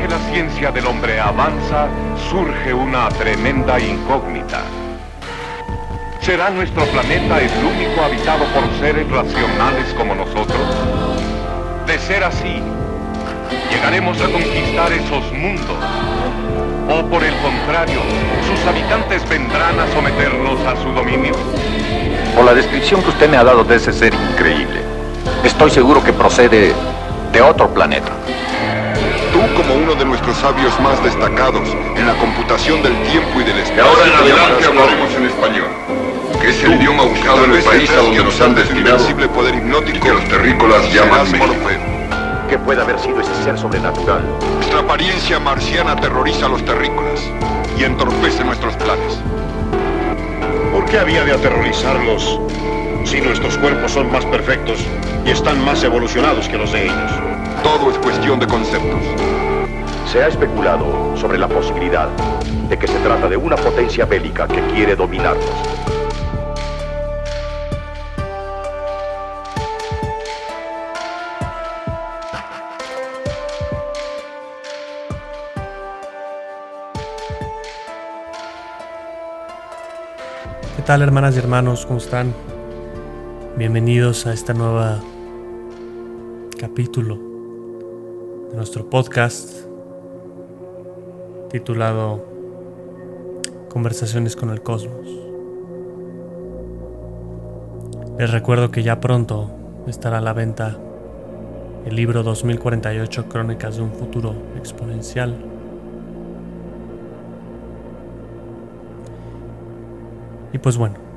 que la ciencia del hombre avanza, surge una tremenda incógnita. ¿Será nuestro planeta el único habitado por seres racionales como nosotros? De ser así, ¿llegaremos a conquistar esos mundos? ¿O por el contrario, sus habitantes vendrán a someternos a su dominio? Por la descripción que usted me ha dado de ese ser increíble, estoy seguro que procede de otro planeta. Tú como uno de nuestros sabios más destacados en la computación del tiempo y del espacio. Ahora en adelante hablaremos en español, que es el idioma buscado en el país a donde nos han destinado poder hipnótico y que los terrícolas llaman México. ¿Qué puede haber sido ese ser sobrenatural? Nuestra apariencia marciana aterroriza a los terrícolas y entorpece nuestros planes. ¿Por qué había de aterrorizarlos si nuestros cuerpos son más perfectos y están más evolucionados que los de ellos? Todo es cuestión de conceptos. Se ha especulado sobre la posibilidad de que se trata de una potencia bélica que quiere dominarnos. ¿Qué tal hermanas y hermanos? ¿Cómo están? Bienvenidos a esta nueva capítulo de nuestro podcast titulado Conversaciones con el Cosmos. Les recuerdo que ya pronto estará a la venta el libro 2048 Crónicas de un futuro exponencial. Y pues bueno,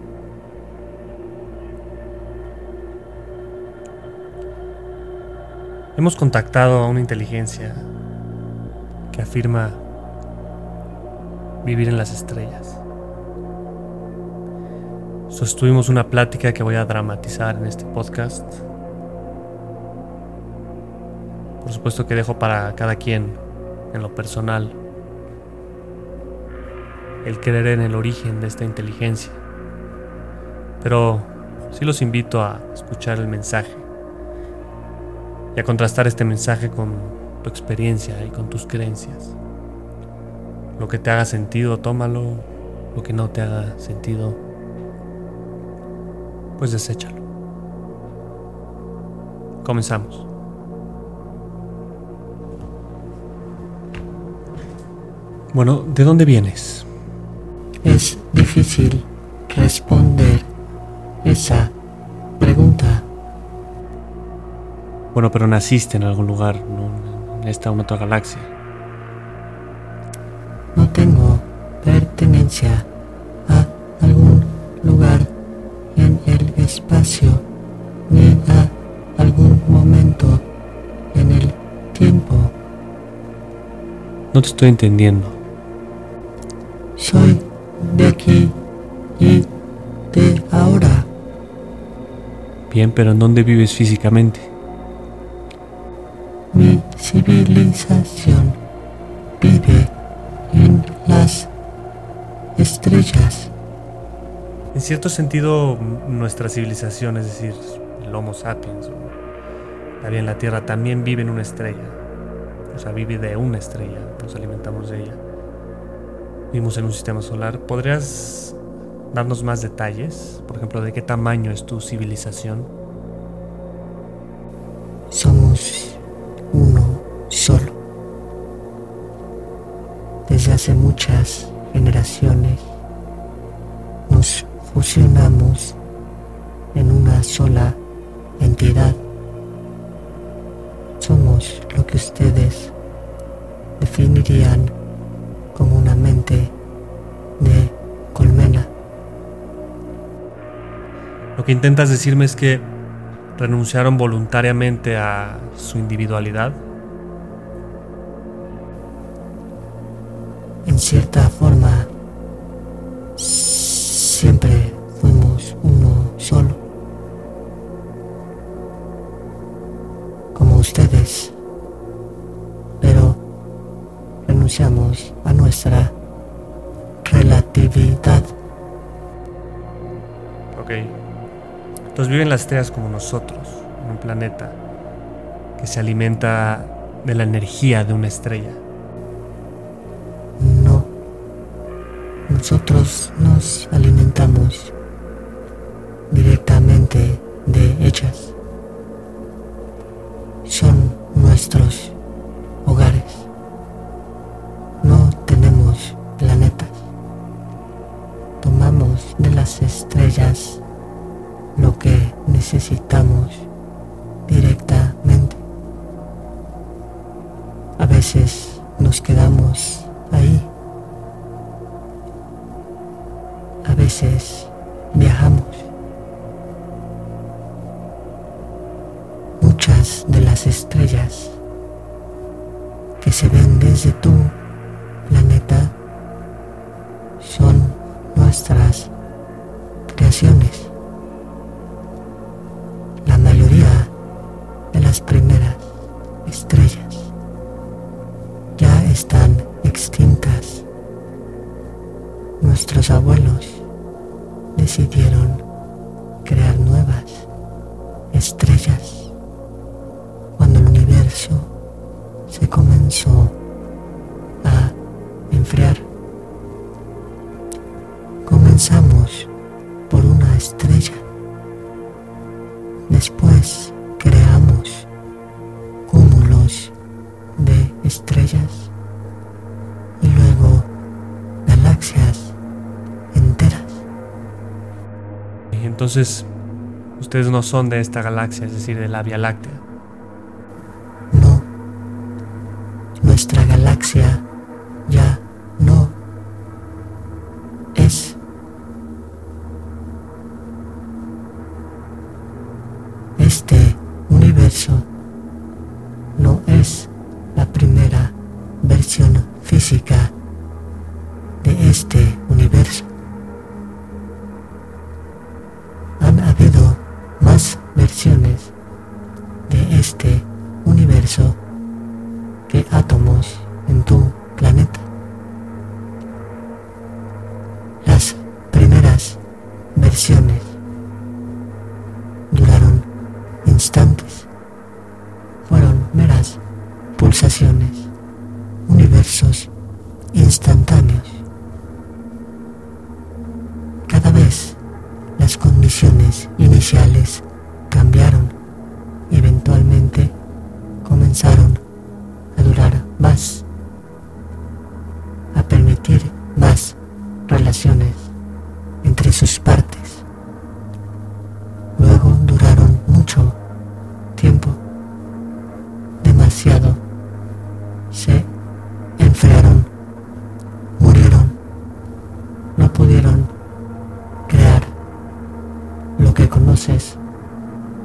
hemos contactado a una inteligencia que afirma vivir en las estrellas. Sostuvimos una plática que voy a dramatizar en este podcast. Por supuesto que dejo para cada quien, en lo personal, el creer en el origen de esta inteligencia. Pero sí los invito a escuchar el mensaje y a contrastar este mensaje con tu experiencia y con tus creencias. Lo que te haga sentido, tómalo. Lo que no te haga sentido, pues deséchalo. Comenzamos. Bueno, ¿de dónde vienes? Es difícil responder esa Bueno, pero naciste en algún lugar, ¿no? en esta o en otra galaxia. No tengo pertenencia a algún lugar en el espacio ni a algún momento en el tiempo. No te estoy entendiendo. Soy de aquí y de ahora. Bien, pero ¿en dónde vives físicamente? Civilización vive en las estrellas. En cierto sentido, nuestra civilización, es decir, el Homo sapiens, o en la Tierra, también vive en una estrella. O sea, vive de una estrella, nos alimentamos de ella. Vivimos en un sistema solar. ¿Podrías darnos más detalles? Por ejemplo, ¿de qué tamaño es tu civilización? Hace muchas generaciones nos fusionamos en una sola entidad. Somos lo que ustedes definirían como una mente de colmena. Lo que intentas decirme es que renunciaron voluntariamente a su individualidad. En cierta forma, siempre fuimos uno solo. Como ustedes. Pero renunciamos a nuestra relatividad. Ok. Entonces viven las estrellas como nosotros, en un planeta que se alimenta de la energía de una estrella. Nosotros nos alimentamos directamente de ellas. Son nuestros hogares. No tenemos planetas. Tomamos de las estrellas lo que necesitamos directamente. A veces nos quedamos ahí. Veces viajamos. Muchas de las estrellas que se ven desde tu planeta son nuestras creaciones. La mayoría de las primeras estrellas ya están extintas. Nuestros abuelos decidieron entonces, ustedes no son de esta galaxia, es decir, de la Vía Láctea. Átomos en tu planeta. Las primeras versiones duraron instantes, fueron meras pulsaciones, universos instantáneos. Cada vez las condiciones iniciales cambiaron y eventualmente comenzaron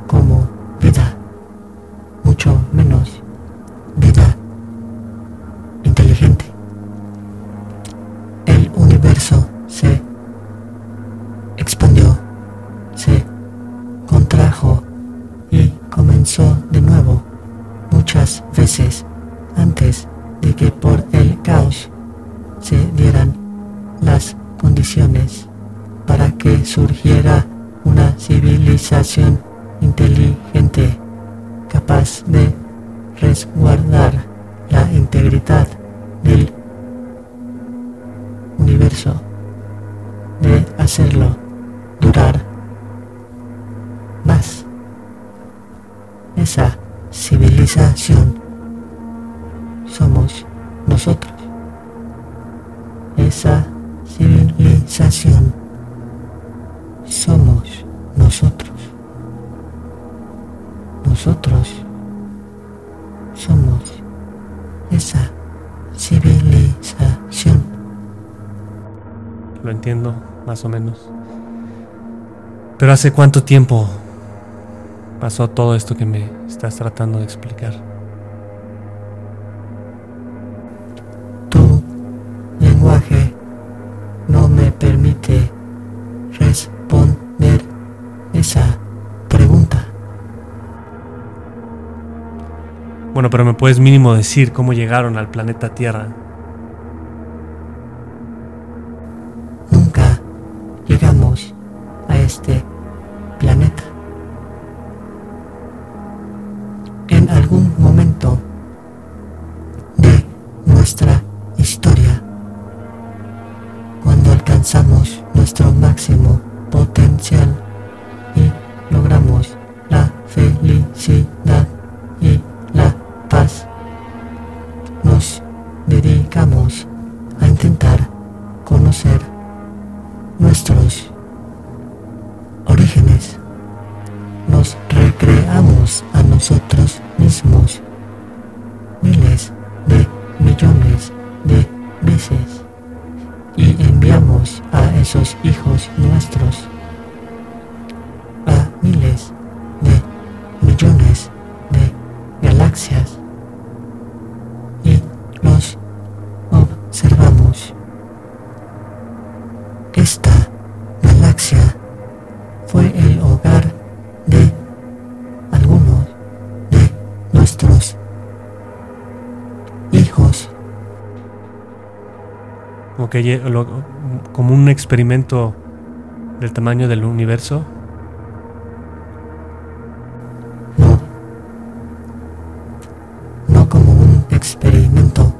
como vida, mucho menos vida inteligente. El universo se expandió, se contrajo y comenzó de nuevo muchas veces antes de que por el caos se dieran las condiciones para que surgiera una civilización inteligente capaz de resguardar la integridad del universo, de hacerlo durar más. Esa civilización somos nosotros. Esa civilización somos nosotros. Nosotros somos esa civilización. Lo entiendo, más o menos. Pero ¿hace cuánto tiempo pasó todo esto que me estás tratando de explicar? Bueno, pero me puedes mínimo decir cómo llegaron al planeta Tierra. De veces y enviamos a esos hijos nuestros Que, lo- como un experimento del tamaño del universo. No. No como un experimento.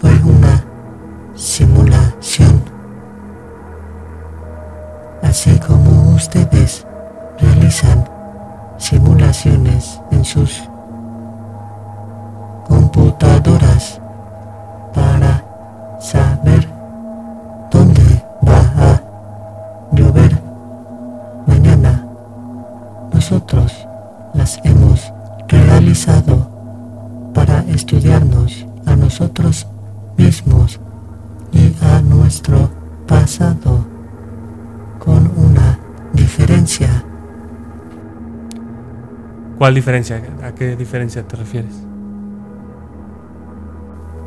Fue una simulación. Así como ustedes realizan simulaciones en sus nosotros las hemos realizado para estudiarnos a nosotros mismos y a nuestro pasado con una diferencia ¿Cuál diferencia? ¿A qué diferencia te refieres?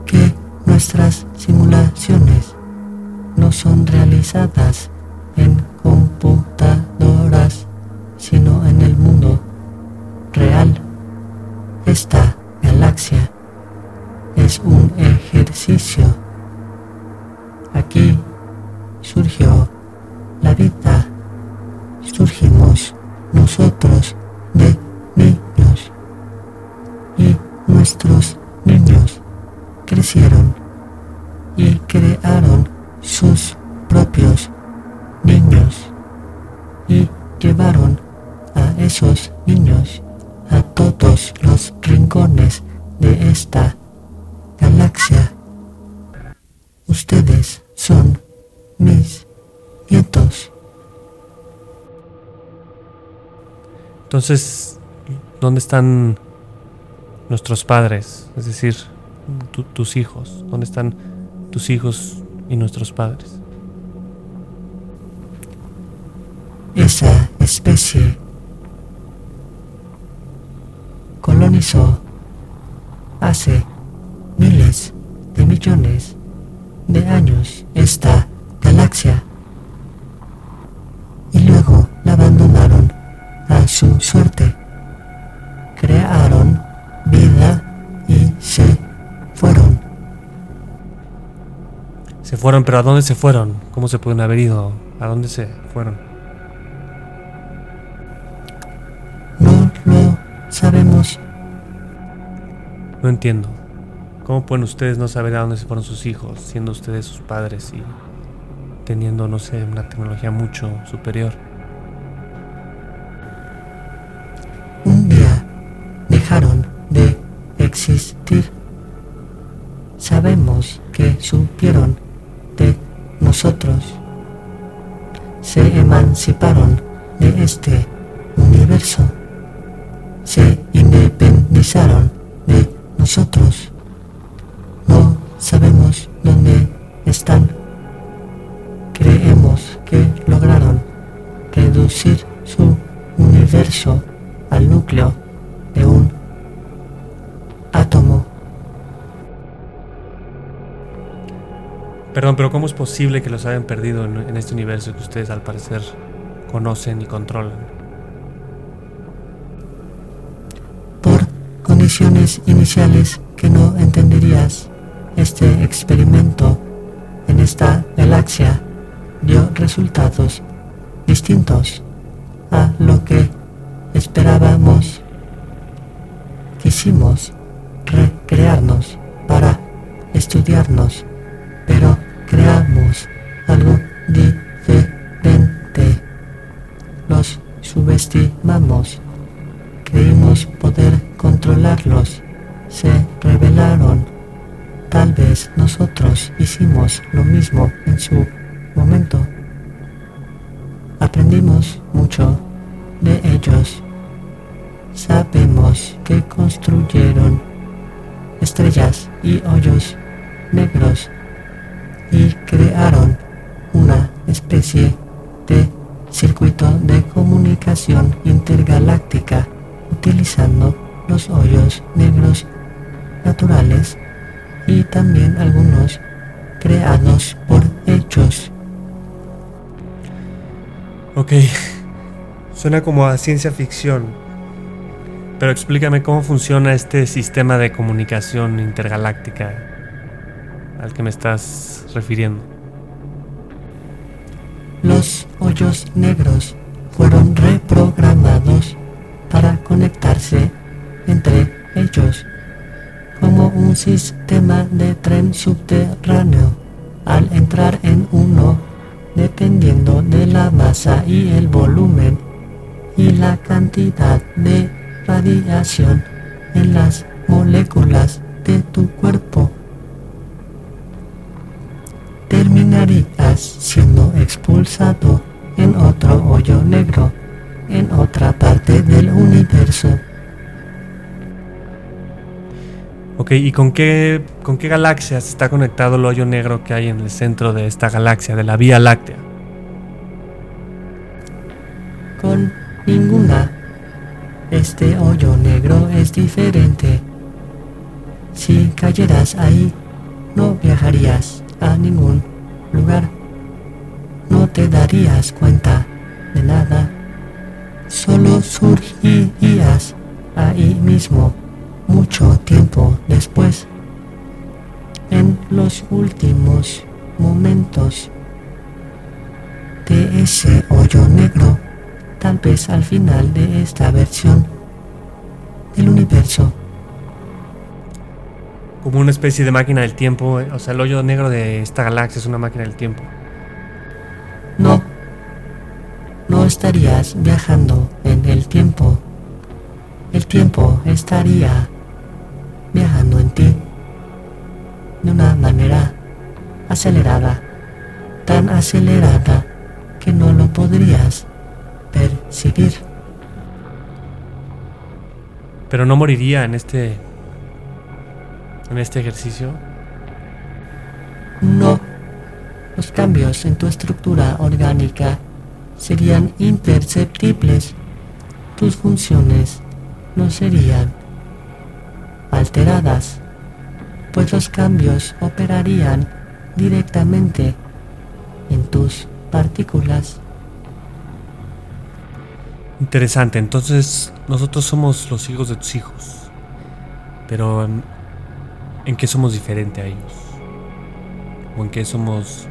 que nuestras simulaciones no son realizadas nuestros niños crecieron y crearon sus propios niños y llevaron a esos niños a todos los rincones de esta galaxia. Ustedes son mis nietos. Entonces, ¿dónde están nuestros padres? Es decir, tu- tus hijos. ¿Dónde están tus hijos y nuestros padres? Esa especie colonizó hace miles de millones de años esta galaxia fueron, pero ¿a dónde se fueron? ¿Cómo se pueden haber ido? ¿A dónde se fueron? No lo sabemos. No entiendo. ¿Cómo pueden ustedes no saber a dónde se fueron sus hijos, siendo ustedes sus padres y teniendo, no sé, una tecnología mucho superior? Nosotros. Se emanciparon de este universo. Se independizaron de nosotros. Perdón, pero ¿cómo es posible que los hayan perdido en, este universo que ustedes al parecer conocen y controlan? Por condiciones iniciales que no entenderías, este experimento en esta galaxia dio resultados distintos a lo que esperábamos. Quisimos recrearnos para estudiarnos, Creímos poder controlarlos. Se rebelaron. Tal vez nosotros hicimos lo mismo en su momento. Aprendimos mucho de ellos. Sabemos que construyeron estrellas y hoyos negros y crearon una especie de circuito de comunicación intergaláctica utilizando los hoyos negros naturales y también algunos creados por hechos. Ok, suena como a ciencia ficción, pero explícame cómo funciona este sistema de comunicación intergaláctica al que me estás refiriendo. Los hoyos negros fueron reprogramados para conectarse entre ellos como un sistema de tren subterráneo al entrar en uno dependiendo de la masa y el volumen y la cantidad de radiación en las moléculas de tu cuerpo. Terminarías siendo expulsado hoyo negro en otra parte del universo. Ok, ¿y con qué, con qué galaxias está conectado el hoyo negro que hay en el centro de esta galaxia, de la Vía Láctea? Con ninguna. Este hoyo negro es diferente. Si cayeras ahí, no viajarías a ningún lugar. No te darías cuenta de nada. Solo surgirías ahí mismo mucho tiempo después. En los últimos momentos de ese hoyo negro, tal vez al final de esta versión del universo. Como una especie de máquina del tiempo, o sea, el hoyo negro de esta galaxia es una máquina del tiempo. No estarías viajando en el tiempo. El tiempo estaría viajando en ti de una manera acelerada, tan acelerada que no lo podrías percibir. Pero no moriría en este en este ejercicio. No, los cambios en tu estructura orgánica serían imperceptibles. Tus funciones no serían alteradas, pues los cambios operarían directamente en tus partículas. Interesante, entonces nosotros somos los hijos de tus hijos. Pero ¿en, qué somos diferente a ellos? ¿O en qué somos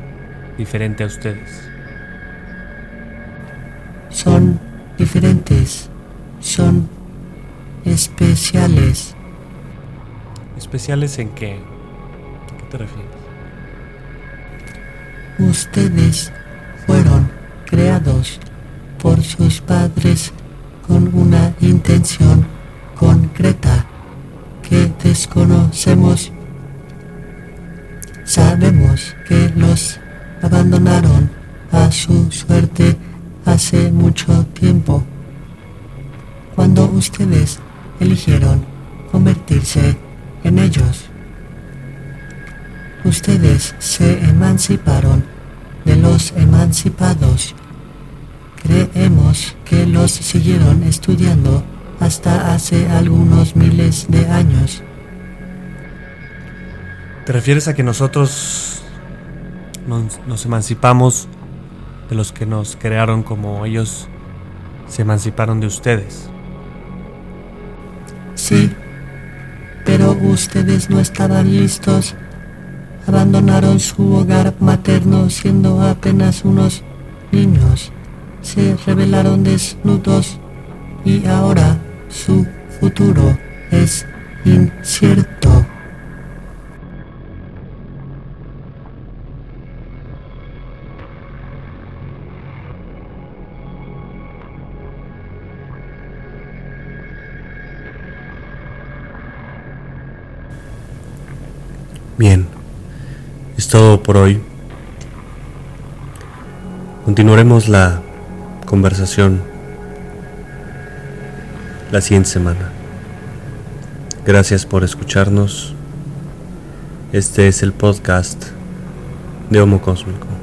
diferente a ustedes? Son diferentes, son especiales. ¿Especiales en qué? ¿A qué te refieres? Ustedes fueron creados por sus padres con una intención concreta que desconocemos. Sabemos que los abandonaron a su suerte hace mucho tiempo, cuando ustedes eligieron convertirse en ellos. Ustedes se emanciparon de los emancipados. Creemos que los siguieron estudiando hasta hace algunos miles de años. ¿Te refieres a que nosotros nos, emancipamos de los que nos crearon como ellos se emanciparon de ustedes? Sí, pero ustedes no estaban listos. Abandonaron su hogar materno siendo apenas unos niños. Se rebelaron desnudos y ahora su futuro es incierto. Todo por hoy. Continuaremos la conversación la siguiente semana. Gracias por escucharnos. Este es el podcast de Homo Cósmico.